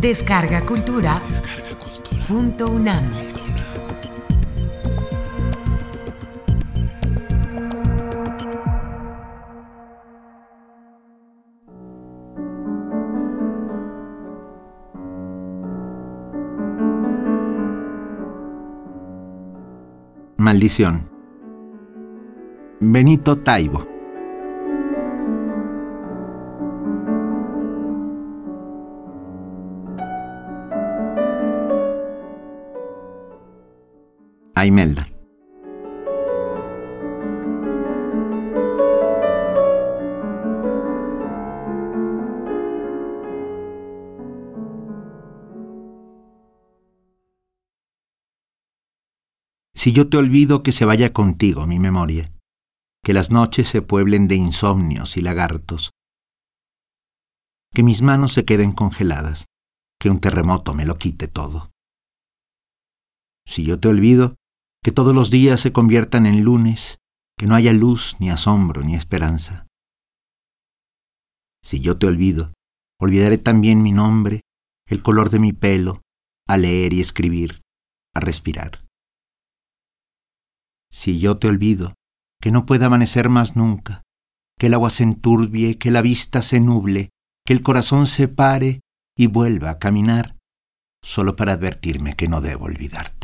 Descarga Cultura. Punto UNAM. Maldición. Benito Taibo. A Imelda. Si yo te olvido que se vaya contigo mi memoria, que las noches se pueblen de insomnios y lagartos, que mis manos se queden congeladas, que un terremoto me lo quite todo. Si yo te olvido, que todos los días se conviertan en lunes, que no haya luz, ni asombro, ni esperanza. Si yo te olvido, olvidaré también mi nombre, el color de mi pelo, a leer y escribir, a respirar. Si yo te olvido, que no pueda amanecer más nunca, que el agua se enturbie, que la vista se nuble, que el corazón se pare y vuelva a caminar, solo para advertirme que no debo olvidarte.